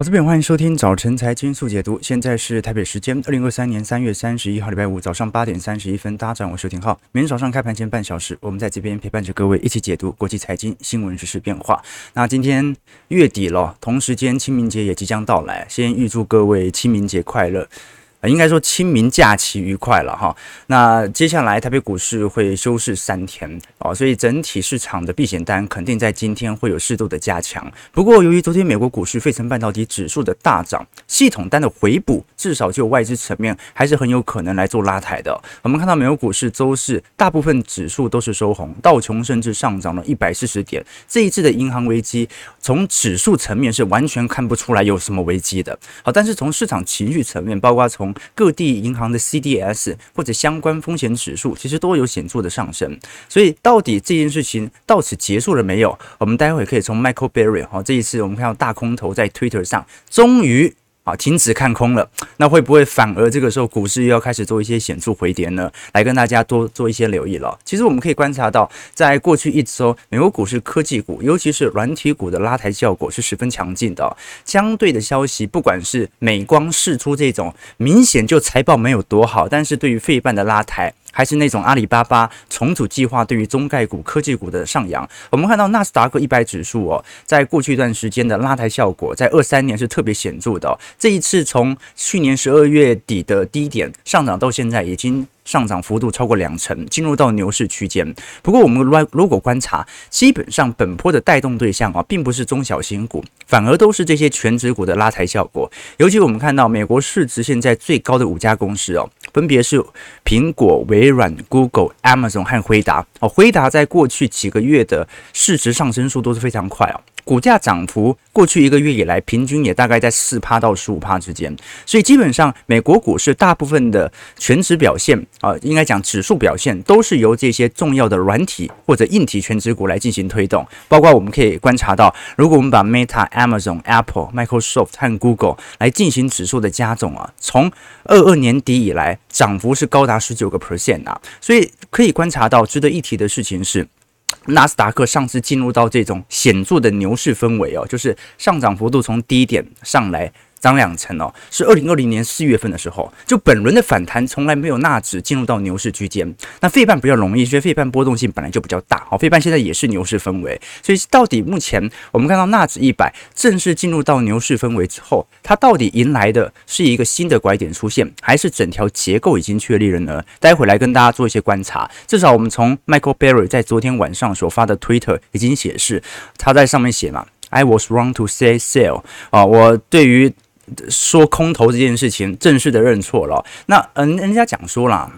我这边欢迎收听早晨财经速解读。现在是台北时间二零二三年三月三十一号礼拜五早上八点三十一分，搭上，我是廷浩。每天早上开盘前半小时，我们在这边陪伴着各位一起解读国际财经新闻、时事变化。那今天月底了，同时间清明节也即将到来，先预祝各位清明节快乐。应该说清明假期愉快了哈。那接下来台北股市会休市三天哦，所以整体市场的避险单肯定在今天会有适度的加强。不过由于昨天美国股市费城半导体指数的大涨，系统单的回补，至少就外资层面还是很有可能来做拉抬的。我们看到美国股市周四大部分指数都是收红，道琼甚至上涨了一百四十点。这一次的银行危机从指数层面是完全看不出来有什么危机的。好，但是从市场情绪层面，包括从各地银行的 CDS 或者相关风险指数，其实都有显著的上升。所以，到底这件事情到此结束了没有？我们待会可以从 Michael Barry 哈，这一次我们看到大空头在 Twitter 上终于。啊，停止看空了，那会不会反而这个时候股市又要开始做一些显著回跌呢？来跟大家多做一些留意了。其实我们可以观察到，在过去一周，美国股市科技股，尤其是软体股的拉抬效果是十分强劲的。相对的消息，不管是美光释出这种明显就财报没有多好，但是对于费半的拉抬。还是那种阿里巴巴重组计划对于中概股、科技股的上扬。我们看到纳斯达克一百指数哦，在过去一段时间的拉抬效果，在二三年是特别显著的。这一次从去年十二月底的低点上涨到现在，已经。上涨幅度超过两成，进入到牛市区间。不过，我们如如果观察，基本上本波的带动对象啊，并不是中小型股，反而都是这些权值股的拉抬效果。尤其我们看到，美国市值现在最高的五家公司哦，分别是苹果、微软、Google、Amazon 和辉达。哦，辉达在过去几个月的市值上升速度是非常快哦。股价涨幅过去一个月以来，平均也大概在四趴到十五趴之间，所以基本上美国股市大部分的全值表现啊，应该讲指数表现都是由这些重要的软体或者硬体权值股来进行推动。包括我们可以观察到，如果我们把 Meta、Amazon、Apple、Microsoft 和 Google 来进行指数的加总啊，从二二年底以来涨幅是高达十九个 percent 啊，所以可以观察到，值得一提的事情是。纳斯达克上次进入到这种显著的牛市氛围哦，就是上涨幅度从低点上来。涨两成哦，是二零二零年四月份的时候，就本轮的反弹从来没有纳指进入到牛市区间。那费半比较容易，因为费半波动性本来就比较大。好，费半现在也是牛市氛围，所以到底目前我们看到纳指一百正式进入到牛市氛围之后，它到底迎来的是一个新的拐点出现，还是整条结构已经确立了呢？待会来跟大家做一些观察。至少我们从 Michael Barry 在昨天晚上所发的 Twitter 已经显示，他在上面写嘛，I was wrong to say sell 啊，我对于说空头这件事情正式的认错了，那嗯，人家讲说了，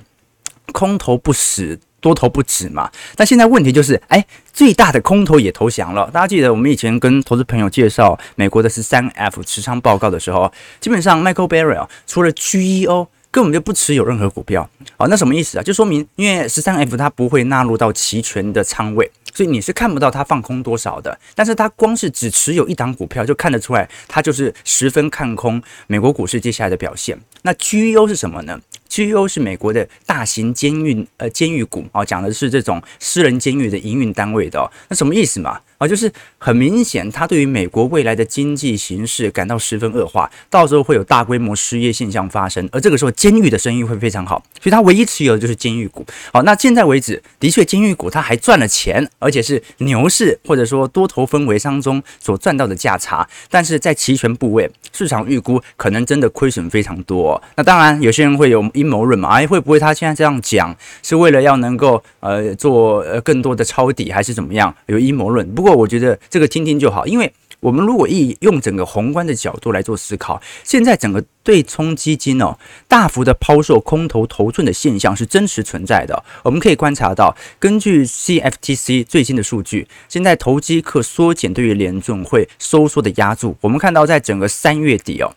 空头不死，多头不止嘛。但现在问题就是，哎，最大的空头也投降了。大家记得我们以前跟投资朋友介绍美国的十三 F 持仓报告的时候，基本上 Michael Barry 除了 GEO 根本就不持有任何股票。好，那什么意思啊？就说明因为十三 F 它不会纳入到期权的仓位。所以你是看不到它放空多少的，但是它光是只持有一档股票，就看得出来，它就是十分看空美国股市接下来的表现。那 GEO 是什么呢？GEO 是美国的大型监狱呃监狱股啊，讲的是这种私人监狱的营运单位的。那什么意思嘛？啊，就是很明显，他对于美国未来的经济形势感到十分恶化，到时候会有大规模失业现象发生，而这个时候监狱的生意会非常好，所以他唯一持有的就是监狱股。好，那现在为止，的确监狱股他还赚了钱，而且是牛市或者说多头氛围当中所赚到的价差，但是在期权部位，市场预估可能真的亏损非常多。那当然，有些人会有阴谋论嘛，哎，会不会他现在这样讲是为了要能够呃做呃更多的抄底，还是怎么样？有阴谋论，不。不过我觉得这个听听就好，因为我们如果以用整个宏观的角度来做思考，现在整个对冲基金哦大幅的抛售空头头寸的现象是真实存在的。我们可以观察到，根据 CFTC 最新的数据，现在投机客缩减对于联准会收缩的压注。我们看到，在整个三月底哦，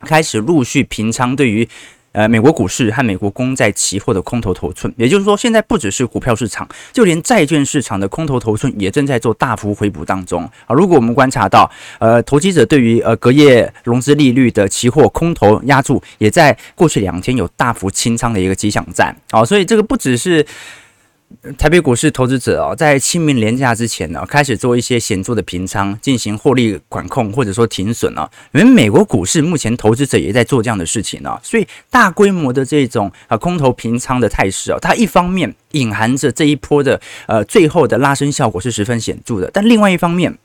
开始陆续平仓对于。呃，美国股市和美国公债期货的空头头寸，也就是说，现在不只是股票市场，就连债券市场的空头头寸也正在做大幅回补当中啊。如果我们观察到，呃，投机者对于呃隔夜融资利率的期货空头压注，也在过去两天有大幅清仓的一个迹象在啊，所以这个不只是。台北股市投资者哦，在清明连假之前呢，开始做一些显著的平仓，进行获利管控或者说停损啊。因为美国股市目前投资者也在做这样的事情呢，所以大规模的这种啊空头平仓的态势啊，它一方面隐含着这一波的呃最后的拉升效果是十分显著的，但另外一方面，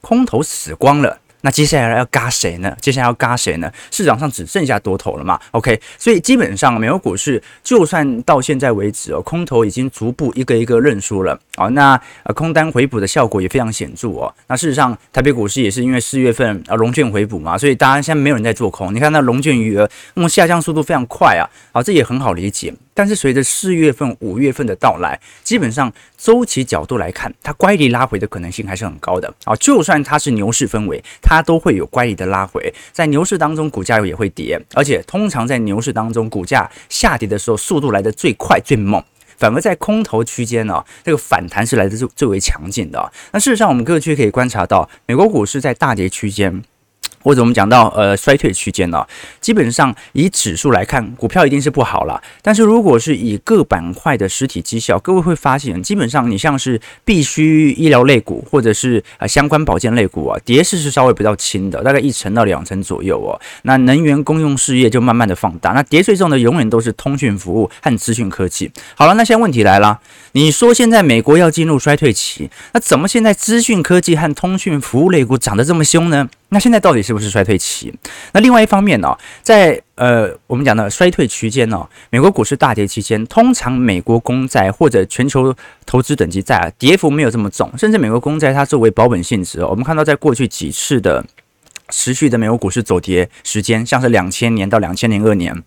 空头死光了。那接下来要嘎谁呢？接下来要嘎谁呢？市场上只剩下多头了嘛？OK，所以基本上美国股市就算到现在为止哦，空头已经逐步一个一个认输了啊。那呃空单回补的效果也非常显著哦。那事实上台北股市也是因为四月份啊融券回补嘛，所以大家现在没有人在做空。你看那融券余额那么下降速度非常快啊，啊这也很好理解。但是随着四月份、五月份的到来，基本上周期角度来看，它乖离拉回的可能性还是很高的啊。就算它是牛市氛围，它都会有乖离的拉回。在牛市当中，股价也会跌，而且通常在牛市当中，股价下跌的时候，速度来得最快、最猛。反而在空头区间呢，这个反弹是来得最最为强劲的。那事实上，我们各区可以观察到，美国股市在大跌区间。或者我们讲到呃衰退区间呢，基本上以指数来看，股票一定是不好了。但是如果是以各板块的实体绩效，各位会发现，基本上你像是必须医疗类股或者是啊相关保健类股啊，跌势是稍微比较轻的，大概一成到两成左右哦。那能源公用事业就慢慢的放大，那跌最重的永远都是通讯服务和资讯科技。好了，那现在问题来了，你说现在美国要进入衰退期，那怎么现在资讯科技和通讯服务类股涨得这么凶呢？那现在到底是不是衰退期？那另外一方面呢，在呃我们讲的衰退区间呢，美国股市大跌期间，通常美国公债或者全球投资等级债啊，跌幅没有这么重，甚至美国公债它作为保本性质哦，我们看到在过去几次的持续的美国股市走跌时间，像是两千年到两千零二年。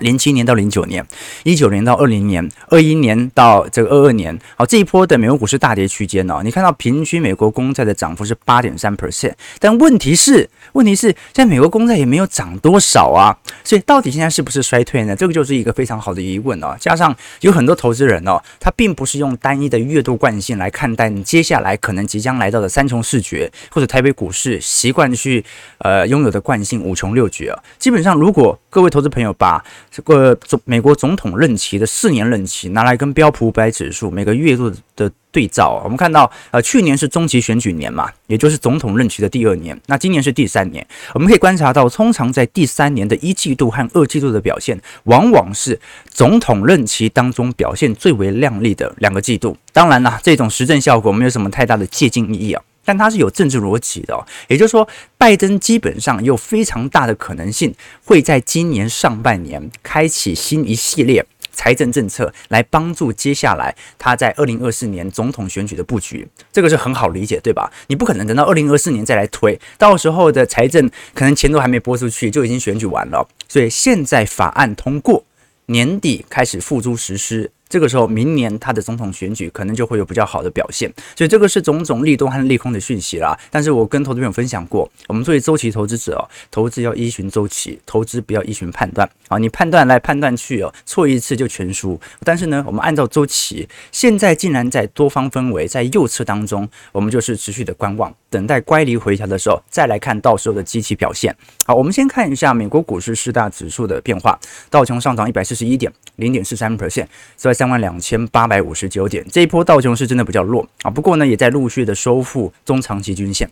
零七年到零九年，一九年到二零年，二一年到这个二二年，好，这一波的美国股市大跌区间呢，你看到平均美国公债的涨幅是八点三 percent，但问题是，问题是，在美国公债也没有涨多少啊，所以到底现在是不是衰退呢？这个就是一个非常好的疑问哦。加上有很多投资人哦，他并不是用单一的月度惯性来看待你接下来可能即将来到的三穷四绝，或者台北股市习惯去呃拥有的惯性五穷六绝啊。基本上，如果各位投资朋友把这个总美国总统任期的四年任期拿来跟标普五百指数每个月度的对照，我们看到，呃，去年是中期选举年嘛，也就是总统任期的第二年，那今年是第三年，我们可以观察到，通常在第三年的一季度和二季度的表现，往往是总统任期当中表现最为亮丽的两个季度。当然啦，这种实证效果没有什么太大的借鉴意义啊。但它是有政治逻辑的，也就是说，拜登基本上有非常大的可能性会在今年上半年开启新一系列财政政策，来帮助接下来他在二零二四年总统选举的布局。这个是很好理解，对吧？你不可能等到二零二四年再来推，到时候的财政可能钱都还没拨出去，就已经选举完了。所以现在法案通过，年底开始付诸实施。这个时候，明年他的总统选举可能就会有比较好的表现，所以这个是种种利多和利空的讯息啦。但是我跟投资朋友分享过，我们作为周期投资者哦，投资要依循周期，投资不要依循判断啊。你判断来判断去哦，错一次就全输。但是呢，我们按照周期，现在竟然在多方氛围在右侧当中，我们就是持续的观望，等待乖离回调的时候，再来看到时候的机器表现。好，我们先看一下美国股市四大指数的变化，道琼上涨一百四十一点，零点四三 percent，在三万两千八百五十九点，这一波道琼是真的比较弱啊，不过呢，也在陆续的收复中长期均线。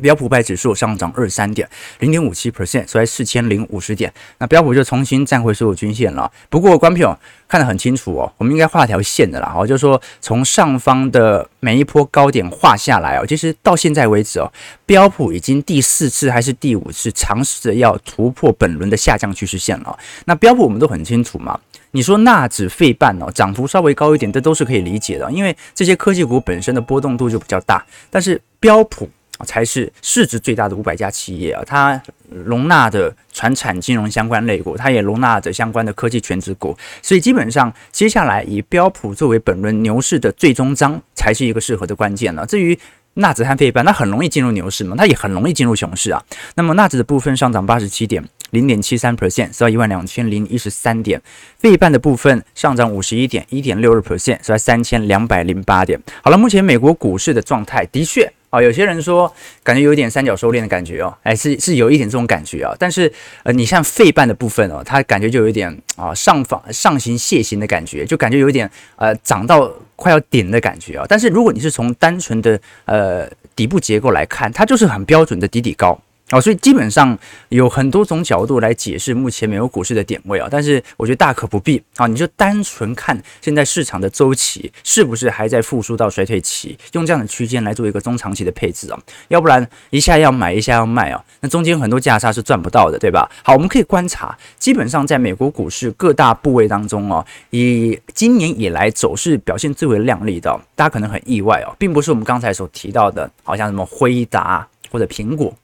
标普百指数上涨二三点，零点五七 percent，收在四千零五十点。那标普就重新站回所有均线了。不过，观众朋友看得很清楚哦，我们应该画条线的啦。哦，就是说从上方的每一波高点画下来哦，其实到现在为止哦，标普已经第四次还是第五次尝试着要突破本轮的下降趋势线了。那标普我们都很清楚嘛，你说纳指、费半哦，涨幅稍微高一点，这都是可以理解的，因为这些科技股本身的波动度就比较大。但是标普。才是市值最大的五百家企业啊，它容纳的传产金融相关类股，它也容纳着相关的科技全值股，所以基本上接下来以标普作为本轮牛市的最终章，才是一个适合的关键了。至于纳指和费半，那很容易进入牛市嘛，它也很容易进入熊市啊。那么纳指的部分上涨八十七点，零点七三 percent，收在一万两千零一十三点；费半的部分上涨五十一点，一点六二 percent，收在三千两百零八点。好了，目前美国股市的状态的确。哦，有些人说感觉有一点三角收敛的感觉哦，哎，是是有一点这种感觉啊，但是呃，你像肺瓣的部分哦，它感觉就有一点啊上方上行楔形的感觉，就感觉有一点呃涨到快要顶的感觉啊。但是如果你是从单纯的呃底部结构来看，它就是很标准的底底高。哦，所以基本上有很多种角度来解释目前美国股市的点位啊，但是我觉得大可不必啊，你就单纯看现在市场的周期是不是还在复苏到衰退期，用这样的区间来做一个中长期的配置啊，要不然一下要买一下要卖啊，那中间很多价差是赚不到的，对吧？好，我们可以观察，基本上在美国股市各大部位当中哦，以今年以来走势表现最为亮丽的，大家可能很意外哦，并不是我们刚才所提到的，好像什么辉达或者苹果。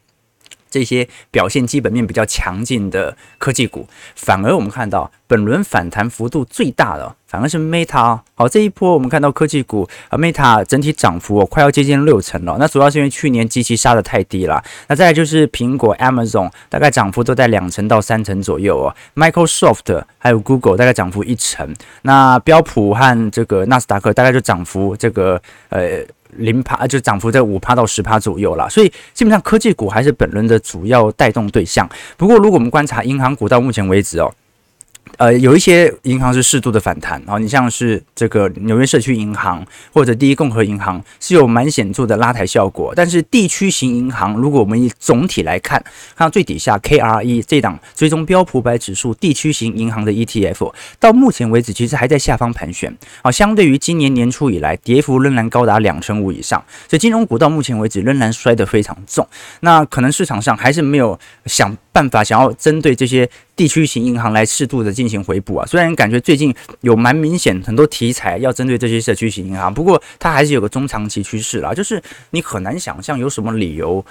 这些表现基本面比较强劲的科技股，反而我们看到本轮反弹幅度最大的，反而是 Meta。好，这一波我们看到科技股啊，Meta 整体涨幅快要接近六成了。那主要是因为去年基期杀得太低了。那再来就是苹果、Amazon，大概涨幅都在两成到三成左右哦。Microsoft 还有 Google 大概涨幅一成。那标普和这个纳斯达克大概就涨幅这个呃。零趴就涨幅在五趴到十趴左右啦，所以基本上科技股还是本轮的主要带动对象。不过，如果我们观察银行股到目前为止哦。呃，有一些银行是适度的反弹啊，你像是这个纽约社区银行或者第一共和银行是有蛮显著的拉抬效果，但是地区型银行，如果我们以总体来看，看到最底下 KRE 这档追踪标普百指数地区型银行的 ETF，到目前为止其实还在下方盘旋。啊，相对于今年年初以来，跌幅仍然高达两成五以上，所以金融股到目前为止仍然摔得非常重，那可能市场上还是没有想办法想要针对这些地区型银行来适度的进行回补啊，虽然感觉最近有蛮明显很多题材要针对这些社区型银行，不过它还是有个中长期趋势啦，就是你很难想象有什么理由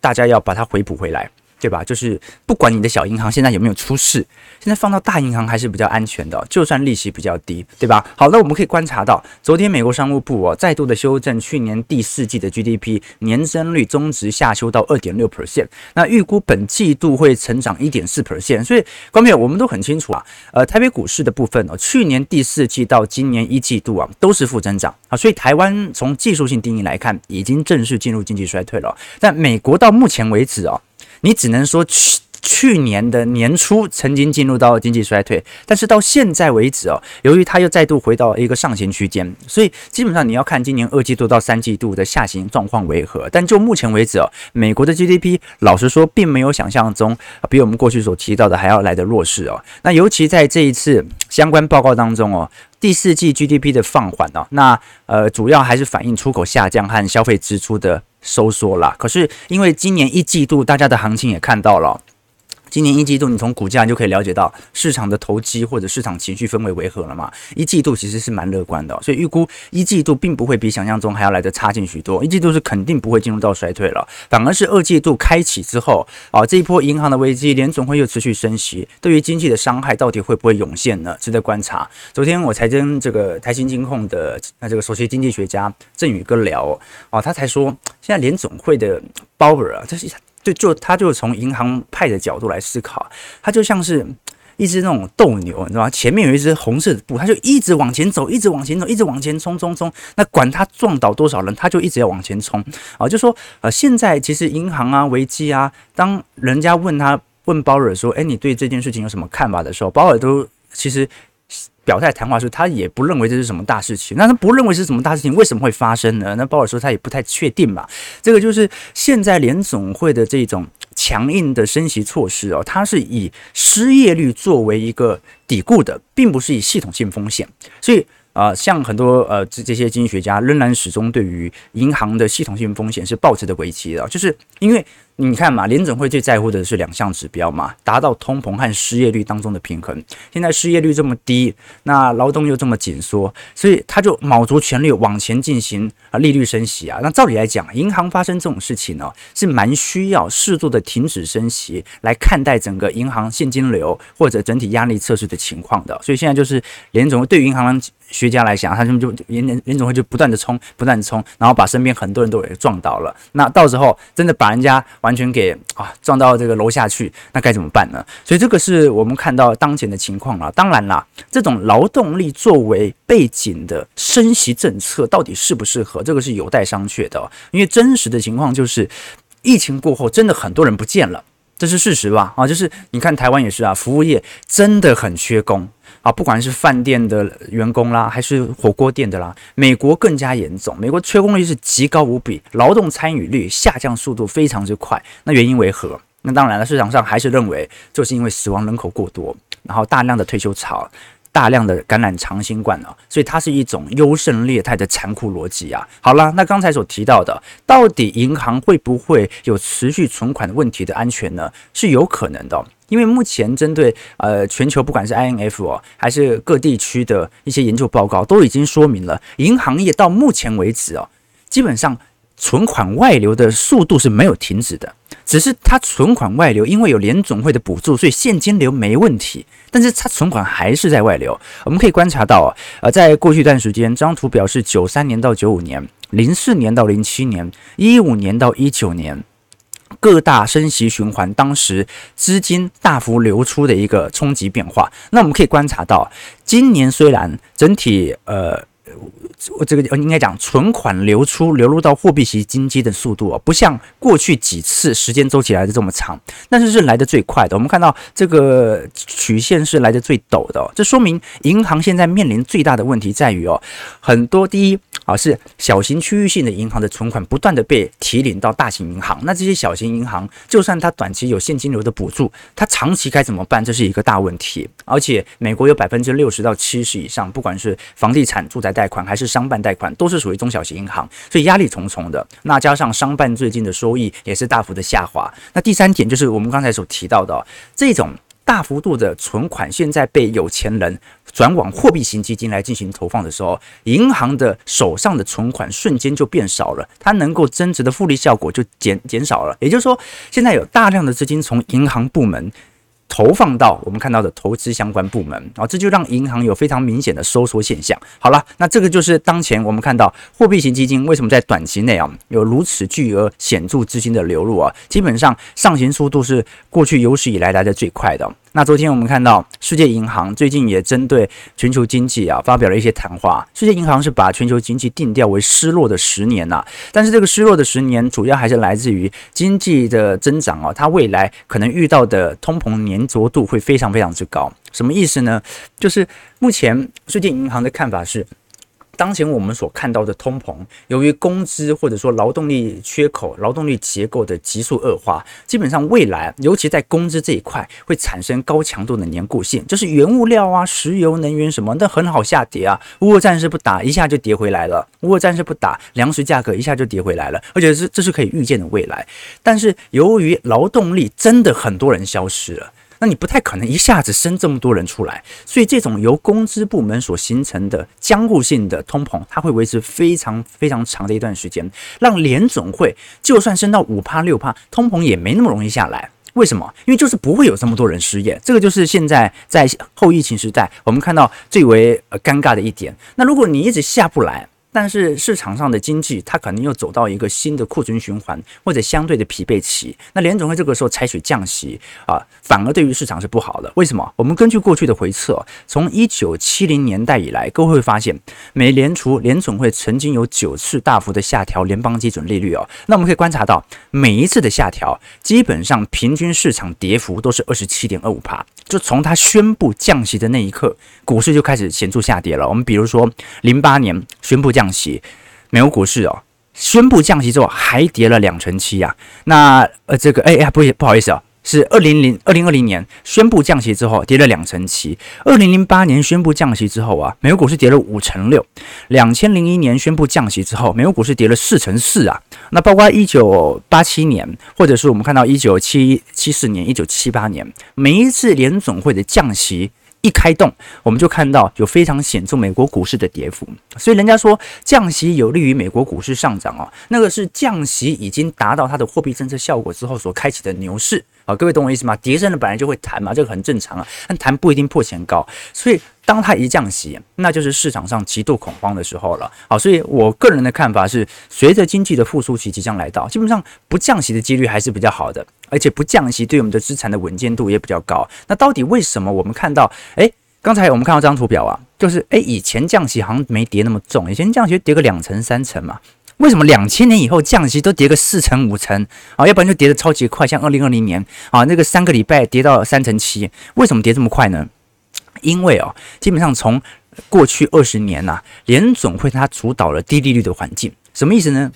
大家要把它回补回来。对吧？就是不管你的小银行现在有没有出事，现在放到大银行还是比较安全的，就算利息比较低，对吧？好，那我们可以观察到，昨天美国商务部哦再度的修正去年第四季的 GDP 年增率中值下修到二点六 percent，那预估本季度会成长一点四 percent，所以观众朋友我们都很清楚啊，呃，台北股市的部分哦，去年第四季到今年一季度啊都是负增长啊，所以台湾从技术性定义来看，已经正式进入经济衰退了，但美国到目前为止哦。你只能说去去年的年初曾经进入到经济衰退，但是到现在为止哦，由于它又再度回到一个上行区间，所以基本上你要看今年二季度到三季度的下行状况为何。但就目前为止哦，美国的 GDP 老实说并没有想象中比我们过去所提到的还要来的弱势哦。那尤其在这一次相关报告当中哦，第四季 GDP 的放缓哦，那呃主要还是反映出口下降和消费支出的。收缩啦，可是因为今年一季度大家的行情也看到了。今年一季度，你从股价就可以了解到市场的投机或者市场情绪氛围为何了嘛？一季度其实是蛮乐观的，所以预估一季度并不会比想象中还要来得差劲许多。一季度是肯定不会进入到衰退了，反而是二季度开启之后啊，这一波银行的危机，联总会又持续升息，对于经济的伤害到底会不会涌现呢？值得观察。昨天我才跟这个台新金控的那这个首席经济学家郑宇哥聊啊，他才说现在联总会的鲍尔啊，这是。对，就他就从银行派的角度来思考，他就像是一只那种斗牛，你知道吗？前面有一只红色的布，他就一直往前走，一直往前走，一直往前冲冲冲。那管他撞倒多少人，他就一直要往前冲啊！就说呃，现在其实银行啊危机啊，当人家问他问鲍尔说，哎，你对这件事情有什么看法的时候，鲍尔都其实。表态谈话说，他也不认为这是什么大事情。那他不认为是什么大事情，为什么会发生呢？那鲍尔说他也不太确定嘛。这个就是现在联总会的这种强硬的升息措施哦，它是以失业率作为一个底固的，并不是以系统性风险。所以啊、像很多呃这这些经济学家仍然始终对于银行的系统性风险是抱持的危机的，就是因为。你看嘛，联准会最在乎的是两项指标嘛，达到通膨和失业率当中的平衡。现在失业率这么低，那劳动又这么紧缩，所以他就卯足全力往前进行啊利率升息啊。那照理来讲，银行发生这种事情呢，是蛮需要适度的停止升息来看待整个银行现金流或者整体压力测试的情况的。所以现在就是联总会对于银行学家来讲，他们就联联联总会就不断的冲，不断的冲，然后把身边很多人都给撞倒了。那到时候真的把人家完全给啊撞到这个楼下去，那该怎么办呢？所以这个是我们看到当前的情况了。当然啦，这种劳动力作为背景的升息政策到底适不适合，这个是有待商榷的。因为真实的情况就是，疫情过后真的很多人不见了。这是事实吧？啊，就是你看台湾也是啊，服务业真的很缺工啊，不管是饭店的员工啦，还是火锅店的啦，美国更加严重，美国缺工率是极高无比，劳动参与率下降速度非常之快。那原因为何？那当然了，市场上还是认为就是因为死亡人口过多，然后大量的退休潮。大量的感染长新冠啊，所以它是一种优胜劣汰的残酷逻辑啊。好了，那刚才所提到的，到底银行会不会有持续存款问题的安全呢？是有可能的，因为目前针对呃全球不管是 INF 哦，还是各地区的一些研究报告，都已经说明了，银行业到目前为止哦，基本上存款外流的速度是没有停止的。只是它存款外流，因为有联总会的补助，所以现金流没问题。但是它存款还是在外流。我们可以观察到啊，呃，在过去一段时间，这张图表示九三年到九五年、零四年到零七年、一五年到一九年各大升息循环当时资金大幅流出的一个冲击变化。那我们可以观察到，今年虽然整体呃。我这个应该讲，存款流出流入到货币型经济的速度啊，不像过去几次时间周期来的这么长，但是是来的最快的。我们看到这个曲线是来的最陡的，这说明银行现在面临最大的问题在于哦，很多第一啊是小型区域性的银行的存款不断的被提领到大型银行，那这些小型银行就算它短期有现金流的补助，它长期该怎么办？这是一个大问题。而且美国有百分之六十到七十以上，不管是房地产、住宅贷款还是商办贷款都是属于中小型银行，所以压力重重的。那加上商办最近的收益也是大幅的下滑。那第三点就是我们刚才所提到的这种大幅度的存款，现在被有钱人转往货币型基金来进行投放的时候，银行的手上的存款瞬间就变少了，它能够增值的复利效果就减减少了。也就是说，现在有大量的资金从银行部门。投放到我们看到的投资相关部门啊，这就让银行有非常明显的收缩现象。好了，那这个就是当前我们看到货币型基金为什么在短期内啊有如此巨额显著资金的流入啊，基本上上行速度是过去有史以来来的最快的。那昨天我们看到世界银行最近也针对全球经济啊发表了一些谈话。世界银行是把全球经济定调为失落的十年呐，但是这个失落的十年主要还是来自于经济的增长啊，它未来可能遇到的通膨粘着度会非常非常之高。什么意思呢？就是目前世界银行的看法是。当前我们所看到的通膨，由于工资或者说劳动力缺口、劳动力结构的急速恶化，基本上未来，尤其在工资这一块，会产生高强度的粘固性。就是原物料啊、石油、能源什么，那很好下跌啊。乌俄战事不打，一下就跌回来了；乌俄战事不打，粮食价格一下就跌回来了。而且是这是可以预见的未来。但是由于劳动力真的很多人消失了。那你不太可能一下子生这么多人出来，所以这种由工资部门所形成的僵固性的通膨，它会维持非常非常长的一段时间，让联准会就算升到五趴六趴，通膨也没那么容易下来。为什么？因为就是不会有这么多人失业，这个就是现在在后疫情时代我们看到最为呃尴尬的一点。那如果你一直下不来，但是市场上的经济，它可能又走到一个新的库存循环或者相对的疲惫期。那联总会这个时候采取降息啊，反而对于市场是不好的。为什么？我们根据过去的回测，从一九七零年代以来，各位会发现，美联储联总会曾经有九次大幅的下调联邦基准利率哦。那我们可以观察到，每一次的下调，基本上平均市场跌幅都是二十七点二五趴。就从它宣布降息的那一刻，股市就开始显著下跌了。我们比如说，零八年宣布降降息，美国股市哦，宣布降息之后还跌了两成七啊。那呃，这个哎呀，不不好意思啊。是二零零二零二零年宣布降息之后跌了两成七，二零零八年宣布降息之后啊，美国股市跌了五成六，两千零一年宣布降息之后，美国股市跌了四成四啊。那包括一九八七年，或者是我们看到一九七七四年、一九七八年，每一次联总会的降息。一开动，我们就看到有非常显著美国股市的跌幅，所以人家说降息有利于美国股市上涨啊，那个是降息已经达到它的货币政策效果之后所开启的牛市。啊，各位懂我意思吗？跌升的本来就会弹嘛，这个很正常啊，但弹不一定破前高，所以当它一降息，那就是市场上极度恐慌的时候了。好，所以我个人的看法是，随着经济的复苏期即将来到，基本上不降息的几率还是比较好的。而且不降息，对我们的资产的稳健度也比较高。那到底为什么我们看到，诶，刚才我们看到这张图表啊，就是诶，以前降息好像没跌那么重，以前降息跌个两成三成嘛。为什么两千年以后降息都跌个四成五成啊？要不然就跌得超级快，像二零二零年啊，那个三个礼拜跌到三成七，为什么跌这么快呢？因为哦，基本上从过去二十年呐、啊，联总会它主导了低利率的环境，什么意思呢？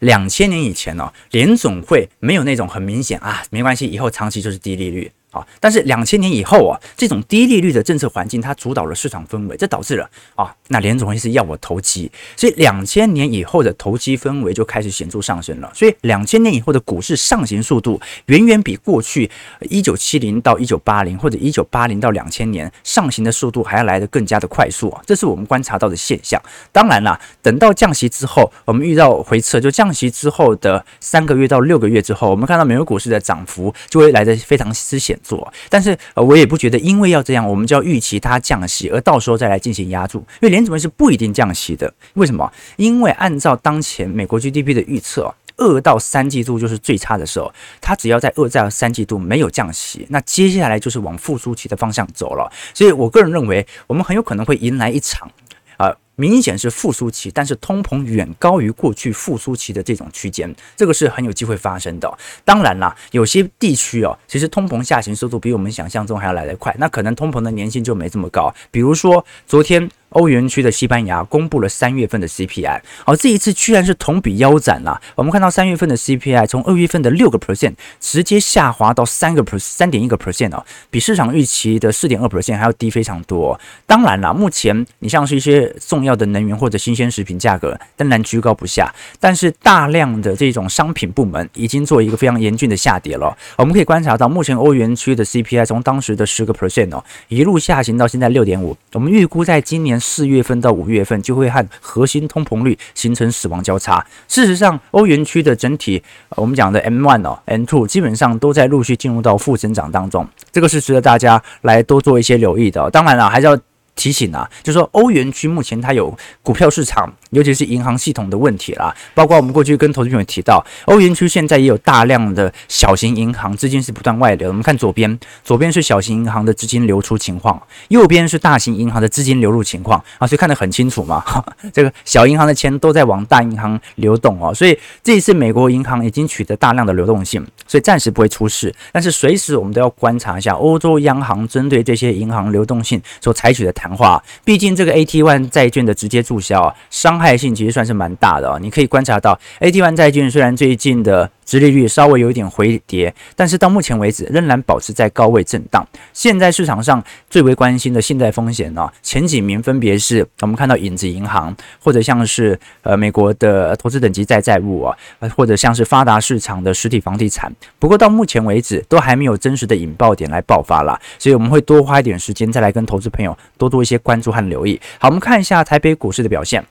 两千年以前呢、哦，联总会没有那种很明显啊，没关系，以后长期就是低利率。啊，但是两千年以后啊，这种低利率的政策环境，它主导了市场氛围，这导致了啊，那联总会是要我投机，所以两千年以后的投机氛围就开始显著上升了。所以两千年以后的股市上行速度，远远比过去一九七零到一九八零或者一九八零到两千年上行的速度还要来得更加的快速啊，这是我们观察到的现象。当然啦，等到降息之后，我们遇到回撤，就降息之后的三个月到六个月之后，我们看到美国股市的涨幅就会来得非常之显。做，但是呃，我也不觉得，因为要这样，我们就要预期它降息，而到时候再来进行压住。因为联准会是不一定降息的。为什么？因为按照当前美国 GDP 的预测，二到三季度就是最差的时候。它只要在二到三季度没有降息，那接下来就是往复苏期的方向走了。所以我个人认为，我们很有可能会迎来一场啊。呃明显是复苏期，但是通膨远高于过去复苏期的这种区间，这个是很有机会发生的。当然啦，有些地区哦，其实通膨下行速度比我们想象中还要来得快，那可能通膨的粘性就没这么高。比如说昨天。欧元区的西班牙公布了三月份的 CPI，好，这一次居然是同比腰斩了。我们看到三月份的 CPI 从二月份的六个 percent 直接下滑到三个 percent，三点一个 percent 哦，比市场预期的四点二 percent 还要低非常多。当然了，目前你像是一些重要要的能源或者新鲜食品价格当然居高不下，但是大量的这种商品部门已经做一个非常严峻的下跌了。我们可以观察到，目前欧元区的 CPI 从当时的十个 percent 哦，一路下行到现在六点五。我们预估在今年。四月份到五月份就会和核心通膨率形成死亡交叉。事实上，欧元区的整体，我们讲的 M1 哦，M2 基本上都在陆续进入到负增长当中，这个是值得大家来多做一些留意的。当然了，还是要。提醒啊，就是说欧元区目前它有股票市场，尤其是银行系统的问题啦。包括我们过去跟投资朋友提到，欧元区现在也有大量的小型银行资金是不断外流。我们看左边，左边是小型银行的资金流出情况，右边是大型银行的资金流入情况啊，所以看得很清楚嘛。这个小银行的钱都在往大银行流动哦，所以这一次美国银行已经取得大量的流动性，所以暂时不会出事。但是随时我们都要观察一下欧洲央行针对这些银行流动性所采取的谈。话，毕竟这个 AT1 债券的直接注销啊，伤害性其实算是蛮大的哦。你可以观察到，AT1 债券虽然最近的殖利率稍微有一点回跌，但是到目前为止仍然保持在高位震荡。现在市场上最为关心的信贷风险呢，前几名分别是我们看到影子银行，或者像是呃美国的投资等级债债务啊，或者像是发达市场的实体房地产。不过到目前为止都还没有真实的引爆点来爆发了，所以我们会多花一点时间再来跟投资朋友多多一些关注和留意。好，我们看一下台北股市的表现。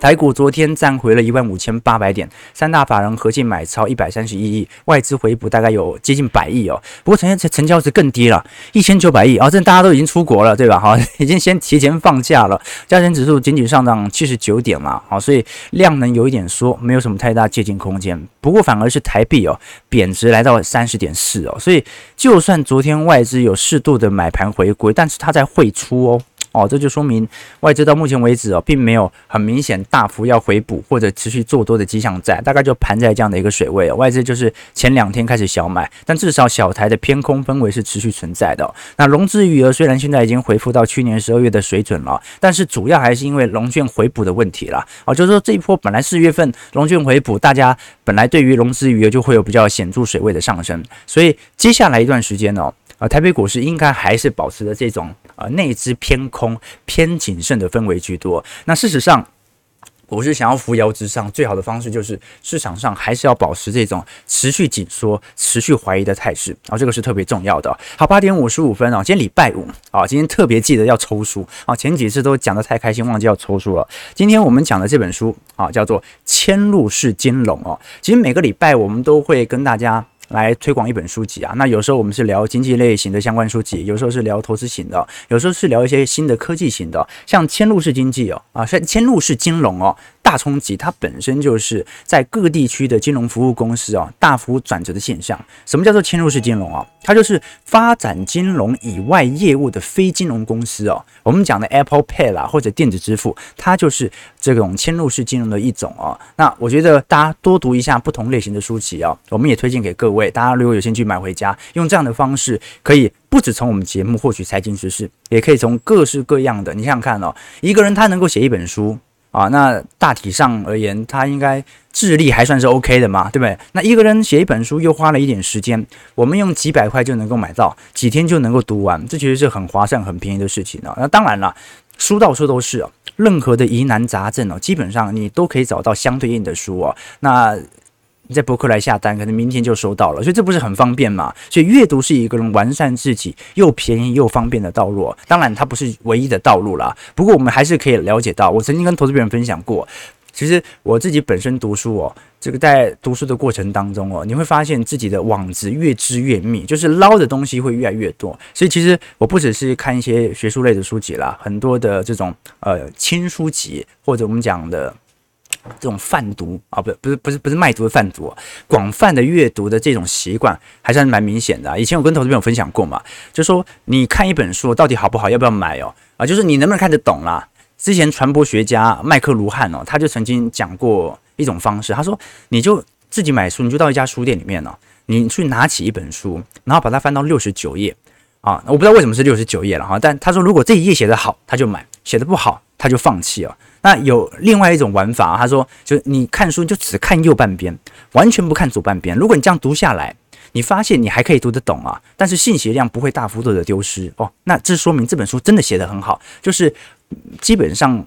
台股昨天站回了一万五千八百点，三大法人合计买超一百三十一亿，外资回补大概有接近百亿哦。不过成交成交值更低了，一千九百亿啊！这大家都已经出国了，对吧？哈，已经先提前放假了。加权指数仅仅上涨七十九点嘛，好，所以量能有一点缩，没有什么太大借鉴空间。不过反而是台币哦贬值来到三十点四哦，所以就算昨天外资有适度的买盘回归，但是它在汇出哦。哦，这就说明外资到目前为止哦，并没有很明显大幅要回补或者持续做多的迹象在，大概就盘在这样的一个水位。外资就是前两天开始小买，但至少小台的偏空氛围是持续存在的。那融资余额虽然现在已经恢复到去年十二月的水准了，但是主要还是因为融券回补的问题啦。哦，就是说这一波本来四月份融券回补，大家本来对于融资余额就会有比较显著水位的上升，所以接下来一段时间呢，啊，台北股市应该还是保持着这种。啊，内资偏空、偏谨慎的氛围居多。那事实上，股市想要扶摇直上，最好的方式就是市场上还是要保持这种持续紧缩、持续怀疑的态势。啊，这个是特别重要的。好，八点五十五分啊，今天礼拜五啊，今天特别记得要抽书啊。前几次都讲得太开心，忘记要抽书了。今天我们讲的这本书啊，叫做《嵌入式金融》哦。其实每个礼拜我们都会跟大家。来推广一本书籍啊，那有时候我们是聊经济类型的相关书籍，有时候是聊投资型的，有时候是聊一些新的科技型的，像嵌入式经济哦，啊，像嵌入式金融哦，大冲击，它本身就是在各地区的金融服务公司啊大幅转折的现象。什么叫做嵌入式金融啊？它就是发展金融以外业务的非金融公司哦。我们讲的 Apple Pay 啦，或者电子支付，它就是这种嵌入式金融的一种哦。那我觉得大家多读一下不同类型的书籍啊，我们也推荐给各位。大家如果有兴趣买回家，用这样的方式，可以不止从我们节目获取财经知识，也可以从各式各样的。你想想看哦，一个人他能够写一本书。啊，那大体上而言，他应该智力还算是 OK 的嘛，对不对？那一个人写一本书又花了一点时间，我们用几百块就能够买到，几天就能够读完，这其实是很划算、很便宜的事情呢。那当然了，书到处都是啊，任何的疑难杂症哦，基本上你都可以找到相对应的书啊。那你在博客来下单，可能明天就收到了，所以这不是很方便嘛？所以阅读是一个人完善自己又便宜又方便的道路。当然，它不是唯一的道路啦。不过，我们还是可以了解到，我曾经跟投资别人分享过，其实我自己本身读书哦，这个在读书的过程当中哦，你会发现自己的网子越织越密，就是捞的东西会越来越多。所以，其实我不只是看一些学术类的书籍啦，很多的这种呃轻书籍，或者我们讲的。这种贩毒啊，不，不是，不是，不是卖毒的贩毒，广泛的阅读的这种习惯还是蛮明显的。以前我跟投资朋友分享过嘛，就说你看一本书到底好不好，要不要买哦？啊，就是你能不能看得懂啦？之前传播学家麦克卢汉哦，他就曾经讲过一种方式，他说你就自己买书，你就到一家书店里面呢，你去拿起一本书，然后把它翻到六十九页啊，我不知道为什么是六十九页了哈，但他说如果这一页写得好，他就买；写得不好，他就放弃了。那有另外一种玩法，他说，就你看书就只看右半边，完全不看左半边。如果你这样读下来，你发现你还可以读得懂啊，但是信息量不会大幅度的丢失哦。那这说明这本书真的写得很好，就是基本上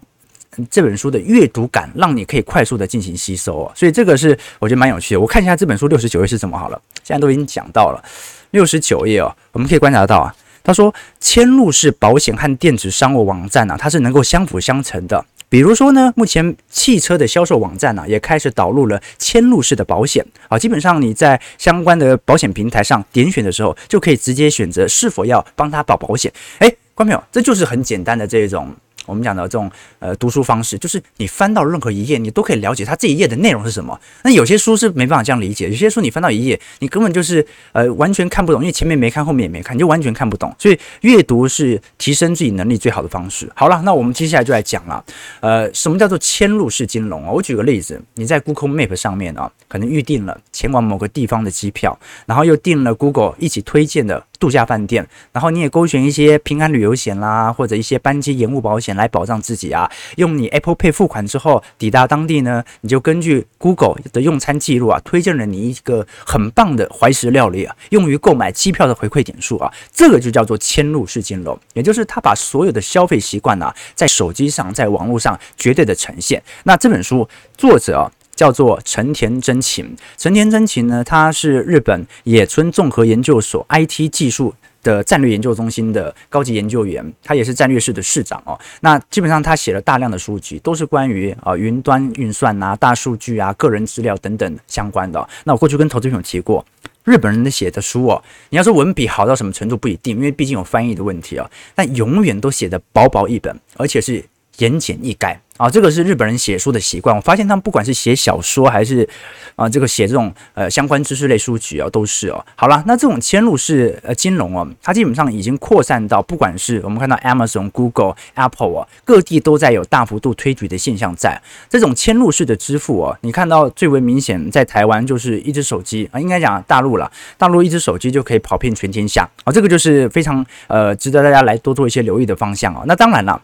这本书的阅读感让你可以快速的进行吸收哦。所以这个是我觉得蛮有趣的。我看一下这本书六十九页是怎么好了，现在都已经讲到了六十九页哦，我们可以观察到啊。他说，嵌入式保险和电子商务网站啊，它是能够相辅相成的。比如说呢，目前汽车的销售网站呢、也开始导入了嵌入式的保险啊。基本上你在相关的保险平台上点选的时候，就可以直接选择是否要帮他保保险。哎，观众朋友，这就是很简单的这种。我们讲的这种呃读书方式，就是你翻到任何一页，你都可以了解它这一页的内容是什么。那有些书是没办法这样理解，有些书你翻到一页，你根本就是呃完全看不懂，因为前面没看，后面也没看，你就完全看不懂。所以阅读是提升自己能力最好的方式。好了，那我们接下来就来讲了，呃，什么叫做嵌入式金融啊？我举个例子，你在 Google Map 上面啊，可能预定了前往某个地方的机票，然后又订了 Google 一起推荐的。度假饭店，然后你也勾选一些平安旅游险啦，或者一些班机延误保险来保障自己啊。用你 Apple Pay 付款之后，抵达当地呢，你就根据 Google 的用餐记录啊，推荐了你一个很棒的怀石料理啊，用于购买机票的回馈点数啊。这个就叫做嵌入式金融，也就是他把所有的消费习惯啊，在手机上，在网络上绝对的呈现。那这本书作者啊。叫做成田真琴，成田真琴呢，他是日本野村综合研究所 IT 技术的战略研究中心的高级研究员，他也是战略室的室长哦。那基本上他写了大量的书籍，都是关于啊云端运算啊、大数据啊、个人资料等等相关的。那我过去跟投资朋友提过，日本人的写的书哦，你要说文笔好到什么程度不一定，因为毕竟有翻译的问题哦，但永远都写的薄薄一本，而且是言简意赅。啊，这个是日本人写书的习惯。我发现他们不管是写小说还是啊，这个写这种呃相关知识类书籍啊，都是哦。好了，那这种嵌入式呃金融哦，它基本上已经扩散到不管是我们看到 Amazon、Google、Apple 啊，各地都在有大幅度推举的现象在。这种嵌入式的支付哦，你看到最为明显在台湾就是一只手机啊，应该讲大陆了，大陆一只手机就可以跑遍全天下啊，这个就是非常呃值得大家来多做一些留意的方向啊。那当然了。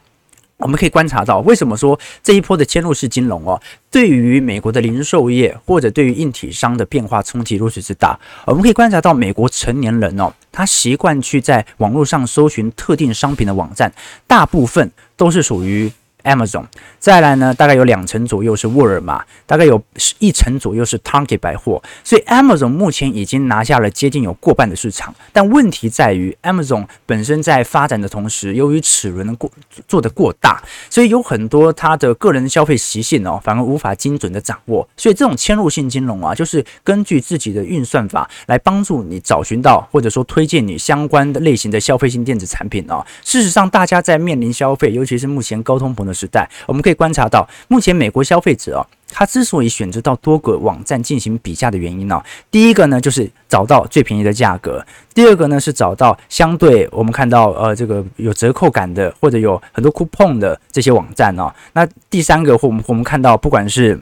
我们可以观察到，为什么说这一波的嵌入式金融哦，对于美国的零售业或者对于硬体商的变化冲击如此之大？我们可以观察到，美国成年人哦，他习惯去在网络上搜寻特定商品的网站，大部分都是属于。Amazon，再来呢，大概有两成左右是沃尔玛，大概有一成左右是 Target 百货，所以 Amazon 目前已经拿下了接近有过半的市场。但问题在于，Amazon 本身在发展的同时，由于齿轮过做的过大，所以有很多它的个人消费习性哦，反而无法精准的掌握。所以这种嵌入性金融啊，就是根据自己的运算法来帮助你找寻到或者说推荐你相关的类型的消费性电子产品啊。事实上，大家在面临消费，尤其是目前高通膨的。时代，我们可以观察到，目前美国消费者啊，他之所以选择到多个网站进行比价的原因呢，第一个呢就是找到最便宜的价格，第二个呢是找到相对我们看到呃这个有折扣感的或者有很多 coupon 的这些网站哦，那第三个或我们我们看到不管是。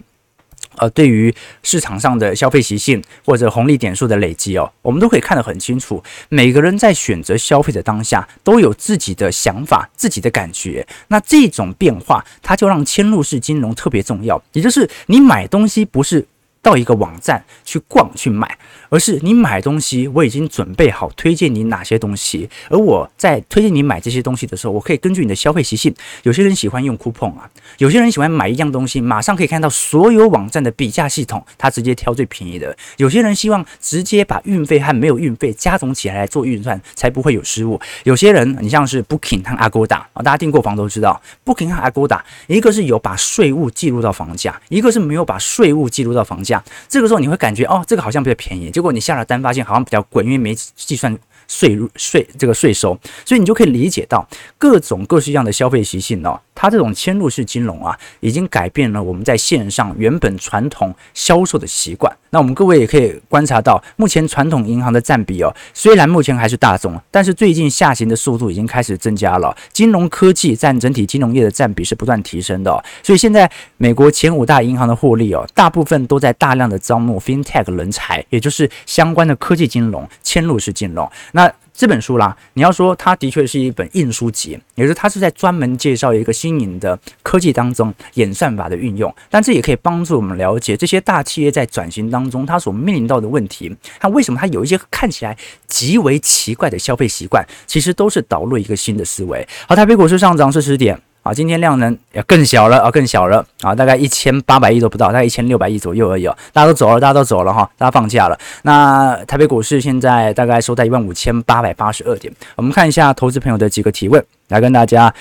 呃，对于市场上的消费习性或者红利点数的累积哦，我们都可以看得很清楚。每个人在选择消费的当下，都有自己的想法、自己的感觉。那这种变化，它就让嵌入式金融特别重要。也就是你买东西不是到一个网站去逛去买。而是你买东西，我已经准备好推荐你哪些东西，而我在推荐你买这些东西的时候，我可以根据你的消费习性，有些人喜欢用 coupon 啊，有些人喜欢买一样东西，马上可以看到所有网站的比价系统，他直接挑最便宜的；有些人希望直接把运费和没有运费加总起来来做运算，才不会有失误；有些人，你像是 Booking 和 Agoda 啊，大家订过房都知道，Booking 和 Agoda，一个是有把税务记录到房价，一个是没有把税务记录到房价，这个时候你会感觉哦，这个好像比较便宜，结果你下了单，发现好像比较贵，因为没计算税入税这个税收，所以你就可以理解到各种各式样的消费习性哦。它这种嵌入式金融啊，已经改变了我们在线上原本传统销售的习惯。那我们各位也可以观察到，目前传统银行的占比哦，虽然目前还是大宗，但是最近下行的速度已经开始增加了。金融科技占整体金融业的占比是不断提升的，所以现在美国前五大银行的获利哦，大部分都在大量的招募 FinTech 人才，也就是相关的科技金融嵌入式金融。那这本书啦，你要说它的确是一本硬书籍，也就是它是在专门介绍一个新颖的科技当中演算法的运用，但这也可以帮助我们了解这些大企业在转型当中它所面临到的问题，它为什么它有一些看起来极为奇怪的消费习惯，其实都是导入一个新的思维。好，台北股市上涨四十点。啊，今天量能也更小了啊，更小了啊，大概一千八百亿都不到，大概一千六百亿左右而已哦。大家都走了，大家都走了哈，大家放假了。那台北股市现在大概收在一万五千八百八十二点。我们看一下投资朋友的几个提问，来跟大家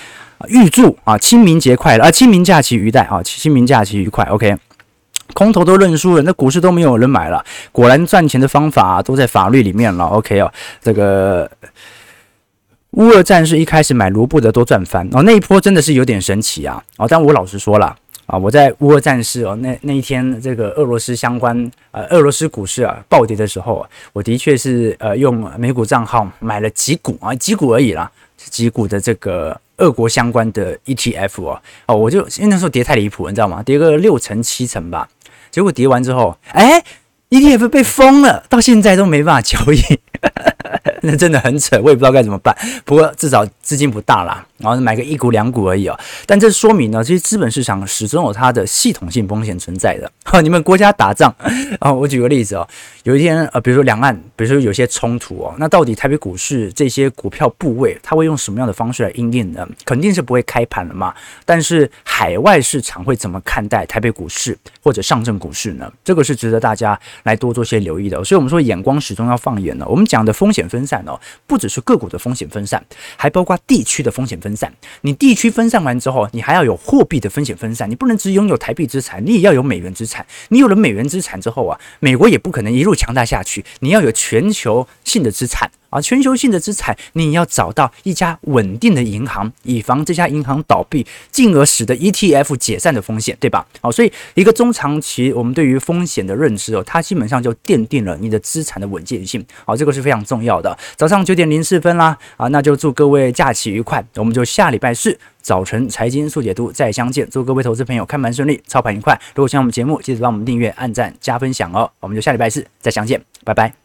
预祝啊清明节快乐啊，清明假期愉快啊，清明假期愉快。OK，空头都认输了，那股市都没有人买了，果然赚钱的方法，都在法律里面了。OK 哦，这个。乌俄战事一开始买卢布的都赚翻哦，那一波真的是有点神奇啊！哦，但我老实说了啊，我在乌俄战事哦那那一天这个俄罗斯相关呃俄罗斯股市啊暴跌的时候，我的确是呃用美股账号买了几股啊几股而已啦，几股的这个俄国相关的 ETF 哦哦，我就因为那时候跌太离谱，你知道吗？跌个六成七成吧，结果跌完之后，哎，ETF 被封了，到现在都没办法交易。那真的很扯，我也不知道该怎么办。不过至少资金不大啦，然后买个一股两股而已哦。但这说明呢，其实资本市场始终有它的系统性风险存在的。哈，你们国家打仗啊，我举个例子哦，有一天呃，比如说两岸，比如说有些冲突哦，那到底台北股市这些股票部位，它会用什么样的方式来应应呢？肯定是不会开盘了嘛。但是海外市场会怎么看待台北股市或者上证股市呢？这个是值得大家来多做些留意的。所以我们说眼光始终要放远呢。我们讲的风险分散哦，不只是个股的风险分散，还包括地区的风险分散。你地区分散完之后，你还要有货币的风险分散。你不能只拥有台币资产，你也要有美元资产。你有了美元资产之后啊，美国也不可能一路强大下去。你要有全球性的资产。啊，全球性的资产，你要找到一家稳定的银行，以防这家银行倒闭，进而使得 ETF 解散的风险，对吧？好，所以一个中长期我们对于风险的认知哦，它基本上就奠定了你的资产的稳健性。好，这个是非常重要的。早上九点零四分啦，啊，那就祝各位假期愉快，我们就下礼拜四早晨财经速解读再相见。祝各位投资朋友看盘顺利，操盘愉快。如果喜欢我们节目，记得帮我们订阅、按赞、加分享哦。我们就下礼拜四再相见，拜拜。